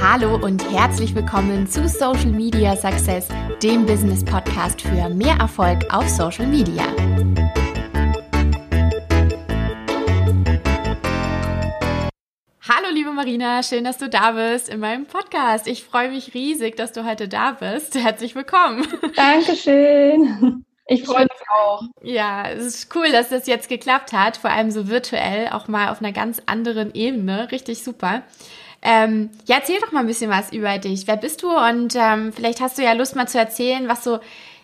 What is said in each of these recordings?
Hallo und herzlich willkommen zu Social Media Success, dem Business Podcast für mehr Erfolg auf Social Media. Hallo liebe Marina, schön, dass du da bist in meinem Podcast. Ich freue mich riesig, dass du heute da bist. Herzlich willkommen. Dankeschön. Ich freue mich auch. Ja, es ist cool, dass das jetzt geklappt hat, vor allem so virtuell, auch mal auf einer ganz anderen Ebene. Richtig super. Ähm, ja, erzähl doch mal ein bisschen was über dich. Wer bist du? Und ähm, vielleicht hast du ja Lust mal zu erzählen, was so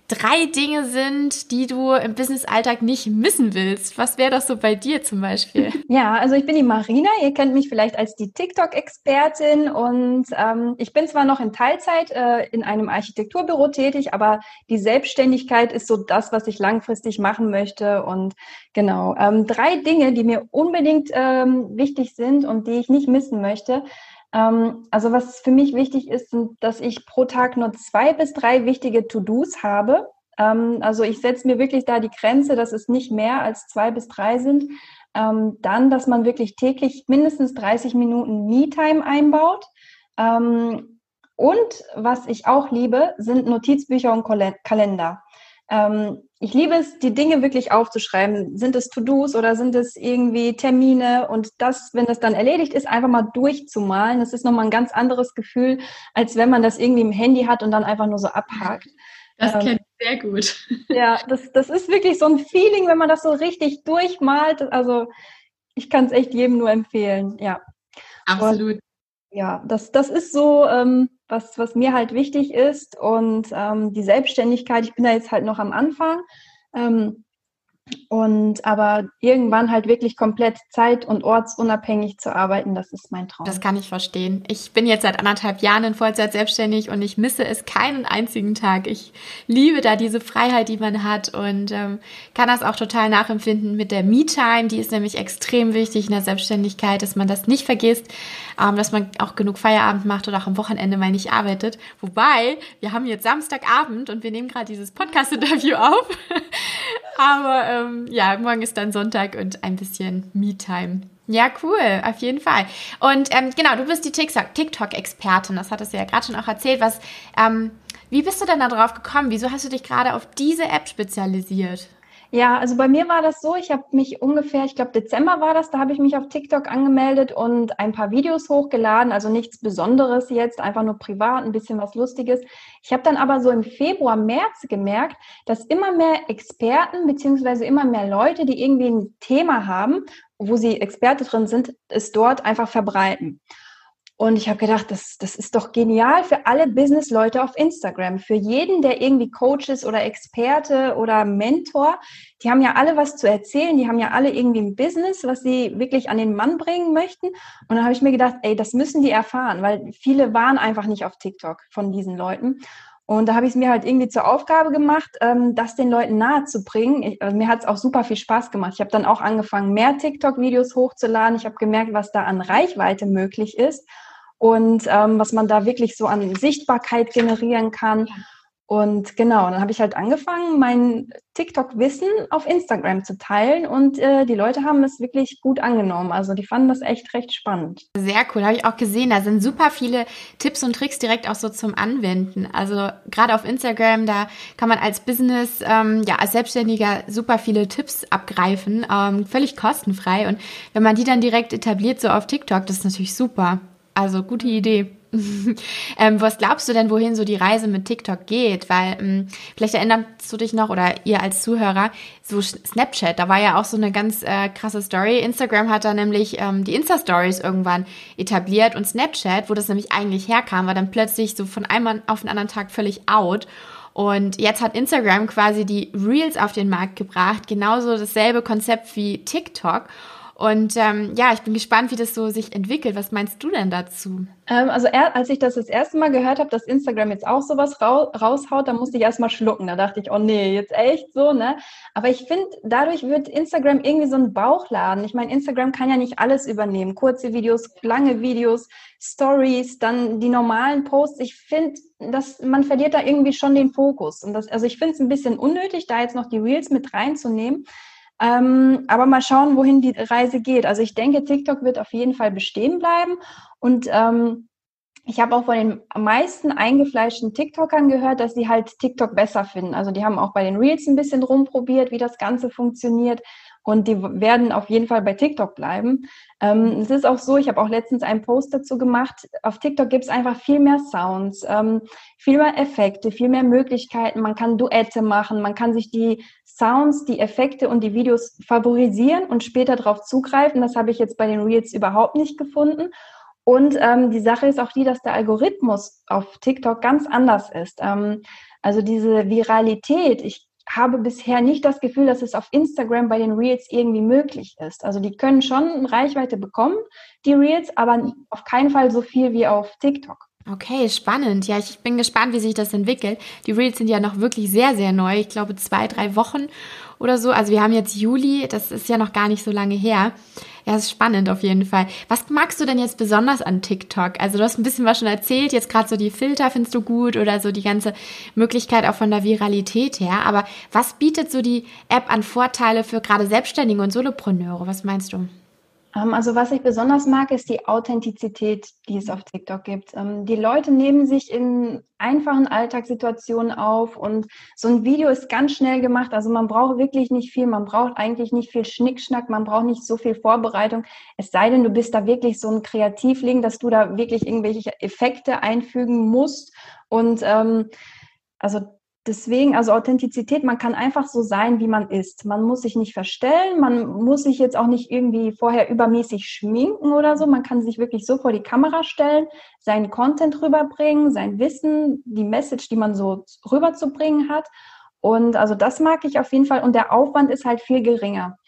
drei Dinge sind, die du im Business-Alltag nicht missen willst. Was wäre das so bei dir zum Beispiel? Ja, also ich bin die Marina. Ihr kennt mich vielleicht als die TikTok-Expertin und ähm, ich bin zwar noch in Teilzeit äh, in einem Architekturbüro tätig, aber die Selbstständigkeit ist so das, was ich langfristig machen möchte. Und genau, ähm, drei Dinge, die mir unbedingt ähm, wichtig sind und die ich nicht missen möchte. Ähm, also was für mich wichtig ist, dass ich pro Tag nur zwei bis drei wichtige To-Dos habe. Ähm, also ich setze mir wirklich da die Grenze, dass es nicht mehr als zwei bis drei sind. Ähm, dann, dass man wirklich täglich mindestens 30 Minuten Me-Time einbaut. und was ich auch liebe, sind Notizbücher und Kalender. Ähm, ich liebe es, die Dinge wirklich aufzuschreiben. Sind es To-Dos oder sind es irgendwie Termine? Und das, wenn das dann erledigt ist, einfach mal durchzumalen. Das ist nochmal ein ganz anderes Gefühl, als wenn man das irgendwie im Handy hat und dann einfach nur so abhakt. Das ähm, kenne ich sehr gut. Ja, das, das ist wirklich so ein Feeling, wenn man das so richtig durchmalt. Also ich kann es echt jedem nur empfehlen, ja. Absolut. Und, ja, das, das ist so, ähm, was, was mir halt wichtig ist. Und ähm, die Selbstständigkeit, ich bin da jetzt halt noch am Anfang. Ähm, und aber irgendwann halt wirklich komplett zeit- und ortsunabhängig zu arbeiten, das ist mein Traum. Das kann ich verstehen. Ich bin jetzt seit anderthalb Jahren in Vollzeit selbstständig und ich misse es keinen einzigen Tag. Ich liebe da diese Freiheit, die man hat und ähm, kann das auch total nachempfinden mit der Me-Time. Die ist nämlich extrem wichtig in der Selbstständigkeit, dass man das nicht vergisst, ähm, dass man auch genug Feierabend macht oder auch am Wochenende mal nicht arbeitet. Wobei, wir haben jetzt Samstagabend und wir nehmen gerade dieses Podcast-Interview auf. Aber ähm, ja, morgen ist dann Sonntag und ein bisschen Me-Time. Ja, cool, auf jeden Fall. Und ähm, genau, du bist die TikTok-Expertin, das hattest du ja gerade schon auch erzählt. Was, ähm, wie bist du denn da drauf gekommen? Wieso hast du dich gerade auf diese App spezialisiert? Ja, also bei mir war das so, ich habe mich ungefähr, ich glaube Dezember war das, da habe ich mich auf TikTok angemeldet und ein paar Videos hochgeladen, also nichts Besonderes jetzt, einfach nur privat, ein bisschen was Lustiges. Ich habe dann aber so im Februar, März gemerkt, dass immer mehr Experten beziehungsweise immer mehr Leute, die irgendwie ein Thema haben, wo sie Experte drin sind, es dort einfach verbreiten. Und ich habe gedacht, das, das ist doch genial für alle Business-Leute auf Instagram. Für jeden, der irgendwie Coach ist oder Experte oder Mentor. Die haben ja alle was zu erzählen. Die haben ja alle irgendwie ein Business, was sie wirklich an den Mann bringen möchten. Und dann habe ich mir gedacht, ey, das müssen die erfahren, weil viele waren einfach nicht auf TikTok von diesen Leuten. Und da habe ich es mir halt irgendwie zur Aufgabe gemacht, ähm, das den Leuten nahe zu bringen. Ich, also mir hat es auch super viel Spaß gemacht. Ich habe dann auch angefangen, mehr TikTok-Videos hochzuladen. Ich habe gemerkt, was da an Reichweite möglich ist und ähm, was man da wirklich so an Sichtbarkeit generieren kann. Und genau, dann habe ich halt angefangen, mein TikTok-Wissen auf Instagram zu teilen und äh, die Leute haben es wirklich gut angenommen. Also die fanden das echt recht spannend. Sehr cool, habe ich auch gesehen. Da sind super viele Tipps und Tricks direkt auch so zum Anwenden. Also gerade auf Instagram, da kann man als Business, ähm, ja, als Selbstständiger super viele Tipps abgreifen, ähm, völlig kostenfrei. Und wenn man die dann direkt etabliert, so auf TikTok, das ist natürlich super. Also gute Idee. ähm, was glaubst du denn, wohin so die Reise mit TikTok geht? Weil ähm, vielleicht erinnerst du dich noch oder ihr als Zuhörer, so Snapchat, da war ja auch so eine ganz äh, krasse Story. Instagram hat da nämlich ähm, die Insta-Stories irgendwann etabliert und Snapchat, wo das nämlich eigentlich herkam, war dann plötzlich so von einem auf den anderen Tag völlig out. Und jetzt hat Instagram quasi die Reels auf den Markt gebracht, genauso dasselbe Konzept wie TikTok. Und ähm, ja, ich bin gespannt, wie das so sich entwickelt. Was meinst du denn dazu? Ähm, also er, als ich das das erste Mal gehört habe, dass Instagram jetzt auch sowas rau raushaut, da musste ich erstmal schlucken. Da dachte ich, oh nee, jetzt echt so, ne? Aber ich finde, dadurch wird Instagram irgendwie so ein Bauchladen. Ich meine, Instagram kann ja nicht alles übernehmen. Kurze Videos, lange Videos, Stories, dann die normalen Posts. Ich finde, dass man verliert da irgendwie schon den Fokus. Und das, also ich finde es ein bisschen unnötig, da jetzt noch die Reels mit reinzunehmen. Ähm, aber mal schauen, wohin die Reise geht. Also ich denke, TikTok wird auf jeden Fall bestehen bleiben. Und ähm, ich habe auch von den meisten eingefleischten TikTokern gehört, dass sie halt TikTok besser finden. Also die haben auch bei den Reels ein bisschen rumprobiert, wie das Ganze funktioniert. Und die werden auf jeden Fall bei TikTok bleiben. Ähm, es ist auch so, ich habe auch letztens einen Post dazu gemacht. Auf TikTok gibt es einfach viel mehr Sounds, ähm, viel mehr Effekte, viel mehr Möglichkeiten. Man kann Duette machen, man kann sich die Sounds, die Effekte und die Videos favorisieren und später darauf zugreifen. Das habe ich jetzt bei den Reels überhaupt nicht gefunden. Und ähm, die Sache ist auch die, dass der Algorithmus auf TikTok ganz anders ist. Ähm, also diese Viralität, ich habe bisher nicht das Gefühl, dass es auf Instagram bei den Reels irgendwie möglich ist. Also die können schon Reichweite bekommen, die Reels, aber auf keinen Fall so viel wie auf TikTok. Okay, spannend. Ja, ich bin gespannt, wie sich das entwickelt. Die Reels sind ja noch wirklich sehr, sehr neu. Ich glaube, zwei, drei Wochen oder so. Also wir haben jetzt Juli, das ist ja noch gar nicht so lange her. Ja, ist spannend auf jeden Fall. Was magst du denn jetzt besonders an TikTok? Also du hast ein bisschen was schon erzählt, jetzt gerade so die Filter findest du gut oder so die ganze Möglichkeit auch von der Viralität her. Aber was bietet so die App an Vorteile für gerade Selbstständige und Solopreneure? Was meinst du? Ähm, also was ich besonders mag, ist die Authentizität, die es auf TikTok gibt. Ähm, die Leute nehmen sich in einfachen Alltagssituationen auf und so ein Video ist ganz schnell gemacht. Also man braucht wirklich nicht viel, man braucht eigentlich nicht viel Schnickschnack, man braucht nicht so viel Vorbereitung. Es sei denn, du bist da wirklich so ein Kreativling, dass du da wirklich irgendwelche Effekte einfügen musst. Und ähm, also deswegen, also Authentizität, man kann einfach so sein, wie man ist. Man muss sich nicht verstellen, man muss sich jetzt auch nicht irgendwie vorher übermäßig schminken oder so. Man kann sich wirklich so vor die Kamera stellen, seinen Content rüberbringen, sein Wissen, die Message, die man so rüberzubringen hat. Und also das mag ich auf jeden Fall. Und der Aufwand ist halt viel geringer.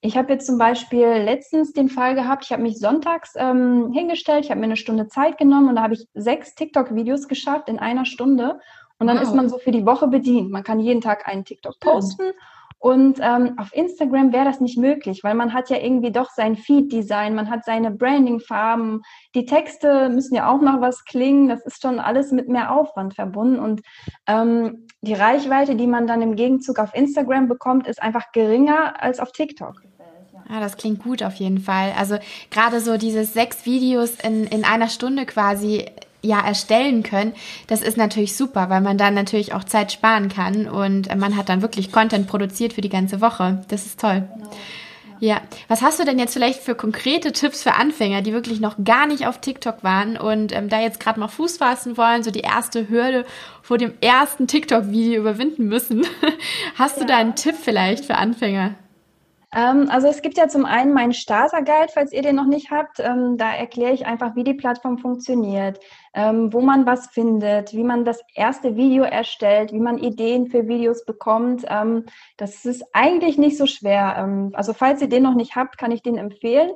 Ich habe jetzt zum Beispiel letztens den Fall gehabt, ich habe mich sonntags ähm, hingestellt, ich habe mir eine Stunde Zeit genommen und da habe ich sechs TikTok-Videos geschafft in einer Stunde. Und dann wow. ist man so für die Woche bedient. Man kann jeden Tag einen TikTok posten. Und ähm, auf Instagram wäre das nicht möglich, weil man hat ja irgendwie doch sein Feed-Design, man hat seine Branding-Farben, die Texte müssen ja auch noch was klingen, das ist schon alles mit mehr Aufwand verbunden und ähm, die Reichweite, die man dann im Gegenzug auf Instagram bekommt, ist einfach geringer als auf TikTok. Ja, das klingt gut auf jeden Fall. Also gerade so dieses sechs Videos in, in einer Stunde quasi ja erstellen können, das ist natürlich super, weil man dann natürlich auch Zeit sparen kann und man hat dann wirklich Content produziert für die ganze Woche. Das ist toll. Genau. Ja, was hast du denn jetzt vielleicht für konkrete Tipps für Anfänger, die wirklich noch gar nicht auf TikTok waren und ähm, da jetzt gerade mal Fuß fassen wollen, so die erste Hürde vor dem ersten TikTok-Video überwinden müssen? hast ja. du da einen Tipp vielleicht für Anfänger? Ähm, also es gibt ja zum einen meinen Starter-Guide, falls ihr den noch nicht habt. Ähm, da erkläre ich einfach, wie die Plattform funktioniert, ähm, wo man was findet, wie man das erste Video erstellt, wie man Ideen für Videos bekommt. Ähm, das ist eigentlich nicht so schwer. Ähm, also falls ihr den noch nicht habt, kann ich den empfehlen.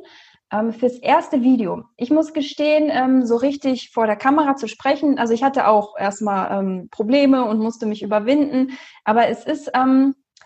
Ähm, fürs erste Video. Ich muss gestehen, so richtig vor der Kamera zu sprechen. Also ich hatte auch erstmal Probleme und musste mich überwinden. Aber es ist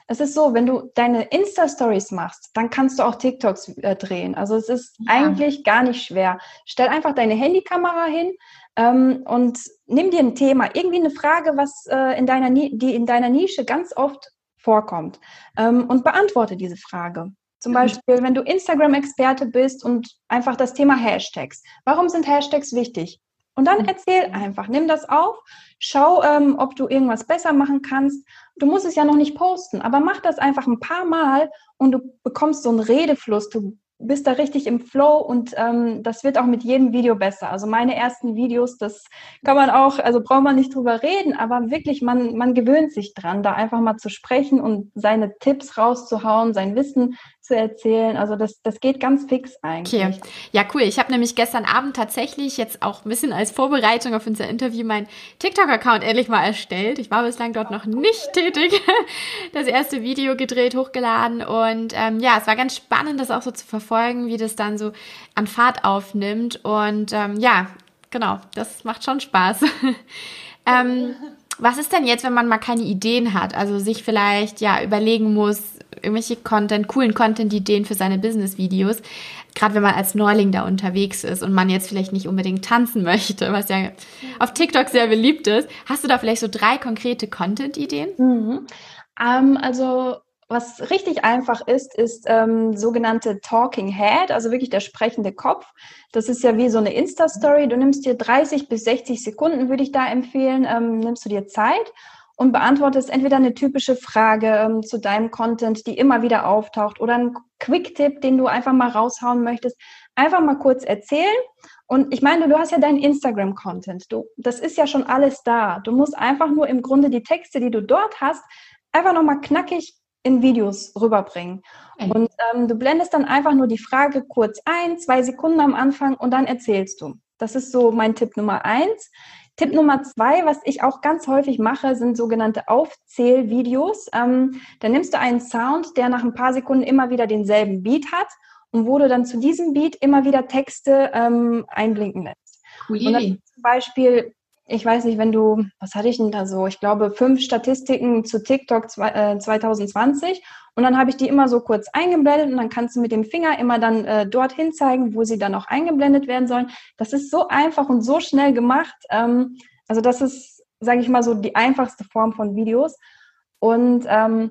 es ist so, wenn du deine Insta-Stories machst, dann kannst du auch TikToks äh, drehen. Also es ist ja. eigentlich gar nicht schwer. Stell einfach deine Handykamera hin ähm, und nimm dir ein Thema, irgendwie eine Frage, was äh, in deiner, die in deiner Nische ganz oft vorkommt ähm, und beantworte diese Frage. Zum mhm. Beispiel, wenn du Instagram-Experte bist und einfach das Thema Hashtags. Warum sind Hashtags wichtig? Und dann mhm. erzähl einfach, nimm das auf, schau, ähm, ob du irgendwas besser machen kannst. Du musst es ja noch nicht posten, aber mach das einfach ein paar Mal und du bekommst so einen Redefluss. Du bist da richtig im Flow und ähm, das wird auch mit jedem Video besser. Also meine ersten Videos, das kann man auch, also braucht man nicht drüber reden, aber wirklich, man, man gewöhnt sich dran, da einfach mal zu sprechen und seine Tipps rauszuhauen, sein Wissen zu erzählen. Also das, das geht ganz fix eigentlich. Okay. Ja, cool. Ich habe nämlich gestern Abend tatsächlich jetzt auch ein bisschen als Vorbereitung auf unser Interview meinen TikTok-Account endlich mal erstellt. Ich war bislang dort noch nicht tätig. Das erste Video gedreht, hochgeladen und ähm, ja, es war ganz spannend, das auch so zu verfolgen, wie das dann so an Fahrt aufnimmt. Und ähm, ja, genau, das macht schon Spaß. ähm, was ist denn jetzt, wenn man mal keine Ideen hat? Also sich vielleicht ja überlegen muss, irgendwelche Content, coolen Content-Ideen für seine Business-Videos. Gerade wenn man als Neuling da unterwegs ist und man jetzt vielleicht nicht unbedingt tanzen möchte, was ja auf TikTok sehr beliebt ist. Hast du da vielleicht so drei konkrete Content-Ideen? Mhm. Ähm, also was richtig einfach ist, ist ähm, sogenannte Talking Head, also wirklich der sprechende Kopf. Das ist ja wie so eine Insta-Story. Du nimmst dir 30 bis 60 Sekunden, würde ich da empfehlen, ähm, nimmst du dir Zeit und beantwortest entweder eine typische Frage ähm, zu deinem Content, die immer wieder auftaucht, oder einen Quick-Tipp, den du einfach mal raushauen möchtest. Einfach mal kurz erzählen. Und ich meine, du hast ja deinen Instagram-Content. Das ist ja schon alles da. Du musst einfach nur im Grunde die Texte, die du dort hast, einfach nochmal knackig in Videos rüberbringen. Und ähm, du blendest dann einfach nur die Frage kurz ein, zwei Sekunden am Anfang und dann erzählst du. Das ist so mein Tipp Nummer eins. Tipp Nummer zwei, was ich auch ganz häufig mache, sind sogenannte Aufzählvideos. Ähm, da nimmst du einen Sound, der nach ein paar Sekunden immer wieder denselben Beat hat und wo du dann zu diesem Beat immer wieder Texte ähm, einblinken lässt. Ui. Und dann zum Beispiel ich weiß nicht, wenn du, was hatte ich denn da so? Ich glaube, fünf Statistiken zu TikTok zwei, äh, 2020. Und dann habe ich die immer so kurz eingeblendet und dann kannst du mit dem Finger immer dann äh, dorthin zeigen, wo sie dann auch eingeblendet werden sollen. Das ist so einfach und so schnell gemacht. Ähm, also das ist, sage ich mal, so die einfachste Form von Videos. Und ähm,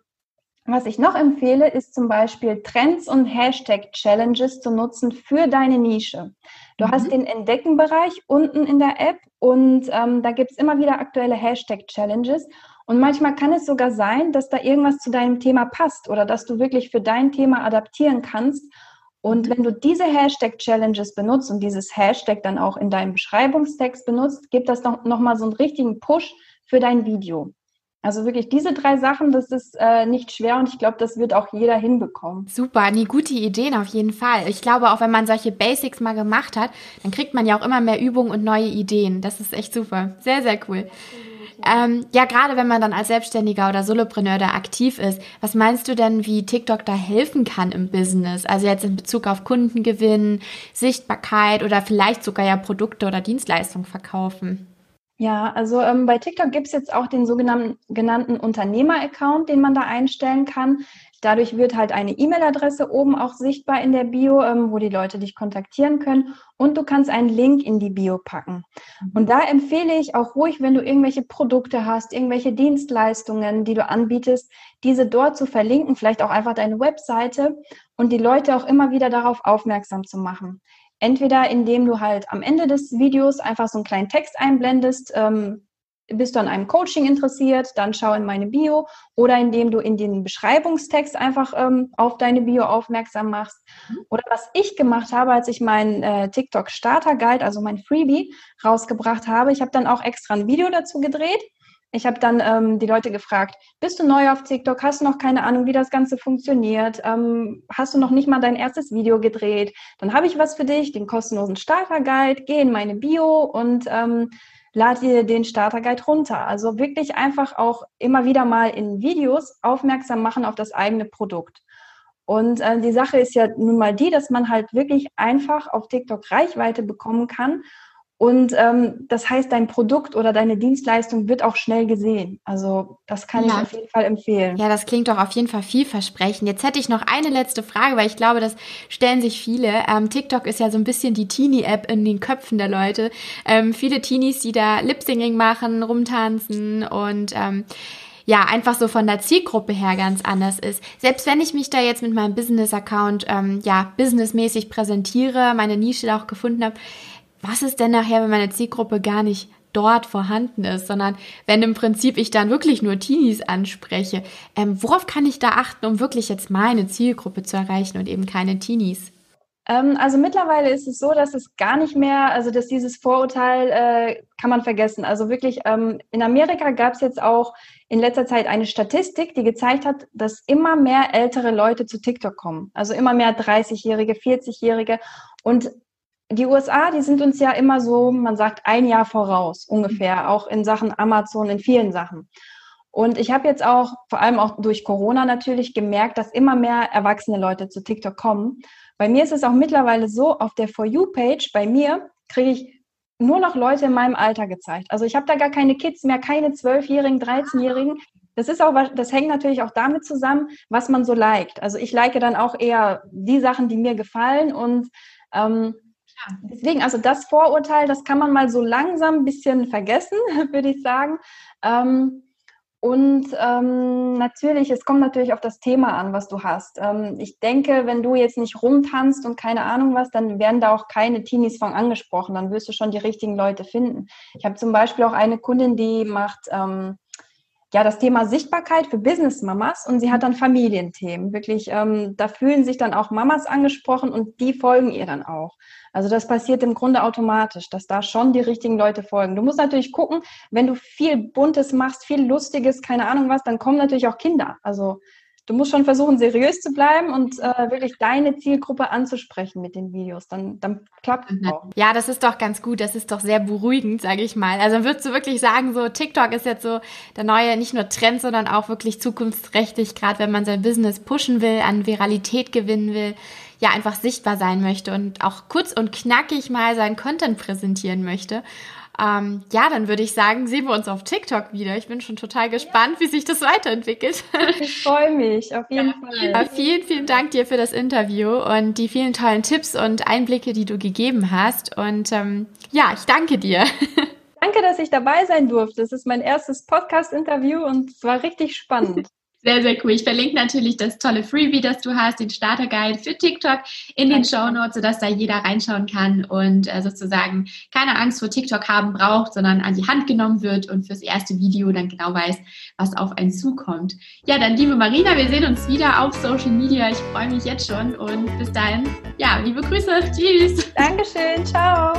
was ich noch empfehle, ist zum Beispiel Trends und Hashtag-Challenges zu nutzen für deine Nische. Du mhm. hast den Entdecken-Bereich unten in der App und ähm, da gibt es immer wieder aktuelle Hashtag-Challenges. Und manchmal kann es sogar sein, dass da irgendwas zu deinem Thema passt oder dass du wirklich für dein Thema adaptieren kannst. Und wenn du diese Hashtag-Challenges benutzt und dieses Hashtag dann auch in deinem Beschreibungstext benutzt, gibt das noch, noch mal so einen richtigen Push für dein Video. Also wirklich diese drei Sachen, das ist äh, nicht schwer und ich glaube, das wird auch jeder hinbekommen. Super, nee, gute Ideen auf jeden Fall. Ich glaube, auch wenn man solche Basics mal gemacht hat, dann kriegt man ja auch immer mehr Übungen und neue Ideen. Das ist echt super. Sehr, sehr cool. Ähm, ja, gerade wenn man dann als Selbstständiger oder Solopreneur da aktiv ist, was meinst du denn, wie TikTok da helfen kann im Business? Also jetzt in Bezug auf Kundengewinn, Sichtbarkeit oder vielleicht sogar ja Produkte oder Dienstleistungen verkaufen? Ja, also ähm, bei TikTok gibt es jetzt auch den sogenannten genannten Unternehmer-Account, den man da einstellen kann. Dadurch wird halt eine E-Mail-Adresse oben auch sichtbar in der Bio, ähm, wo die Leute dich kontaktieren können. Und du kannst einen Link in die Bio packen. Mhm. Und da empfehle ich auch ruhig, wenn du irgendwelche Produkte hast, irgendwelche Dienstleistungen, die du anbietest, diese dort zu verlinken, vielleicht auch einfach deine Webseite und die Leute auch immer wieder darauf aufmerksam zu machen. Entweder indem du halt am Ende des Videos einfach so einen kleinen Text einblendest, ähm, bist du an einem Coaching interessiert, dann schau in meine Bio oder indem du in den Beschreibungstext einfach ähm, auf deine Bio aufmerksam machst. Mhm. Oder was ich gemacht habe, als ich meinen äh, TikTok Starter Guide, also mein Freebie, rausgebracht habe, ich habe dann auch extra ein Video dazu gedreht ich habe dann ähm, die Leute gefragt, bist du neu auf TikTok? Hast du noch keine Ahnung, wie das Ganze funktioniert? Ähm, hast du noch nicht mal dein erstes Video gedreht? Dann habe ich was für dich, den kostenlosen Starter-Guide. Geh in meine Bio und ähm, lad dir den Starter-Guide runter. Also wirklich einfach auch immer wieder mal in Videos aufmerksam machen auf das eigene Produkt. Und äh, die Sache ist ja nun mal die, dass man halt wirklich einfach auf TikTok Reichweite bekommen kann und ähm, das heißt, dein Produkt oder deine Dienstleistung wird auch schnell gesehen. Also das kann ja. ich auf jeden Fall empfehlen. Ja, das klingt doch auf jeden Fall vielversprechend. Jetzt hätte ich noch eine letzte Frage, weil ich glaube, das stellen sich viele. Ähm, TikTok ist ja so ein bisschen die Teenie-App in den Köpfen der Leute. Ähm, viele Teenies, die da Lip-Singing machen, rumtanzen und ähm, ja, einfach so von der Zielgruppe her ganz anders ist. Selbst wenn ich mich da jetzt mit meinem Business-Account ähm, ja businessmäßig präsentiere, meine Nische auch gefunden habe, was ist denn nachher, wenn meine Zielgruppe gar nicht dort vorhanden ist, sondern wenn im Prinzip ich dann wirklich nur Teenies anspreche, ähm, worauf kann ich da achten, um wirklich jetzt meine Zielgruppe zu erreichen und eben keine Teenies? Ähm, also mittlerweile ist es so, dass es gar nicht mehr, also dass dieses Vorurteil äh, kann man vergessen. Also wirklich, ähm, in Amerika gab es jetzt auch in letzter Zeit eine Statistik, die gezeigt hat, dass immer mehr ältere Leute zu TikTok kommen. Also immer mehr 30-Jährige, 40-Jährige. Und die USA, die sind uns ja immer so, man sagt, ein Jahr voraus ungefähr, auch in Sachen Amazon, in vielen Sachen. Und ich habe jetzt auch, vor allem auch durch Corona natürlich, gemerkt, dass immer mehr erwachsene Leute zu TikTok kommen. Bei mir ist es auch mittlerweile so, auf der For You-Page bei mir kriege ich nur noch Leute in meinem Alter gezeigt. Also ich habe da gar keine Kids mehr, keine Zwölfjährigen, 13-Jährigen. Das ist auch, das hängt natürlich auch damit zusammen, was man so liked. Also ich like dann auch eher die Sachen, die mir gefallen und ähm, Deswegen, also das Vorurteil, das kann man mal so langsam ein bisschen vergessen, würde ich sagen. Ähm, Und ähm, natürlich, es kommt natürlich auf das Thema an, was du hast. Ähm, ich denke, wenn du jetzt nicht rumtanzt und keine Ahnung was, dann werden da auch keine Teenies von angesprochen. Dann wirst du schon die richtigen Leute finden. Ich habe zum Beispiel auch eine Kundin, die macht ähm, ja das Thema Sichtbarkeit für Business-Mamas und sie hat dann Familienthemen. Wirklich, ähm, da fühlen sich dann auch Mamas angesprochen und die folgen ihr dann auch. Also das passiert im Grunde automatisch, dass da schon die richtigen Leute folgen. Du musst natürlich gucken, wenn du viel Buntes machst, viel Lustiges, keine Ahnung was, dann kommen natürlich auch Kinder. Also du musst schon versuchen, seriös zu bleiben und äh, wirklich deine Zielgruppe anzusprechen mit den Videos. Dann, dann klappt es auch. Ja, das ist doch ganz gut. Das ist doch sehr beruhigend, sage ich mal. Also würdest du wirklich sagen, so TikTok ist jetzt so der neue, nicht nur Trend, sondern auch wirklich zukunftsträchtig, gerade wenn man sein Business pushen will, an Viralität gewinnen will ja einfach sichtbar sein möchte und auch kurz und knackig mal seinen Content präsentieren möchte. Ähm, ja, dann würde ich sagen, sehen wir uns auf TikTok wieder. Ich bin schon total gespannt, wie sich das weiterentwickelt. Ich freue mich, auf jeden ja, Fall. Vielen, vielen Dank dir für das Interview und die vielen tollen Tipps und Einblicke, die du gegeben hast. Und ähm, ja, ich danke dir. Danke, dass ich dabei sein durfte. Das ist mein erstes Podcast-Interview und es war richtig spannend. Sehr, sehr cool. Ich verlinke natürlich das tolle Freebie, das du hast, den Starter Guide für TikTok in den Show Notes, sodass da jeder reinschauen kann und äh, sozusagen keine Angst vor TikTok haben braucht, sondern an die Hand genommen wird und fürs erste Video dann genau weiß, was auf einen zukommt. Ja, dann liebe Marina, wir sehen uns wieder auf Social Media. Ich freue mich jetzt schon und bis dahin, ja, liebe Grüße. Tschüss. Dankeschön. Ciao.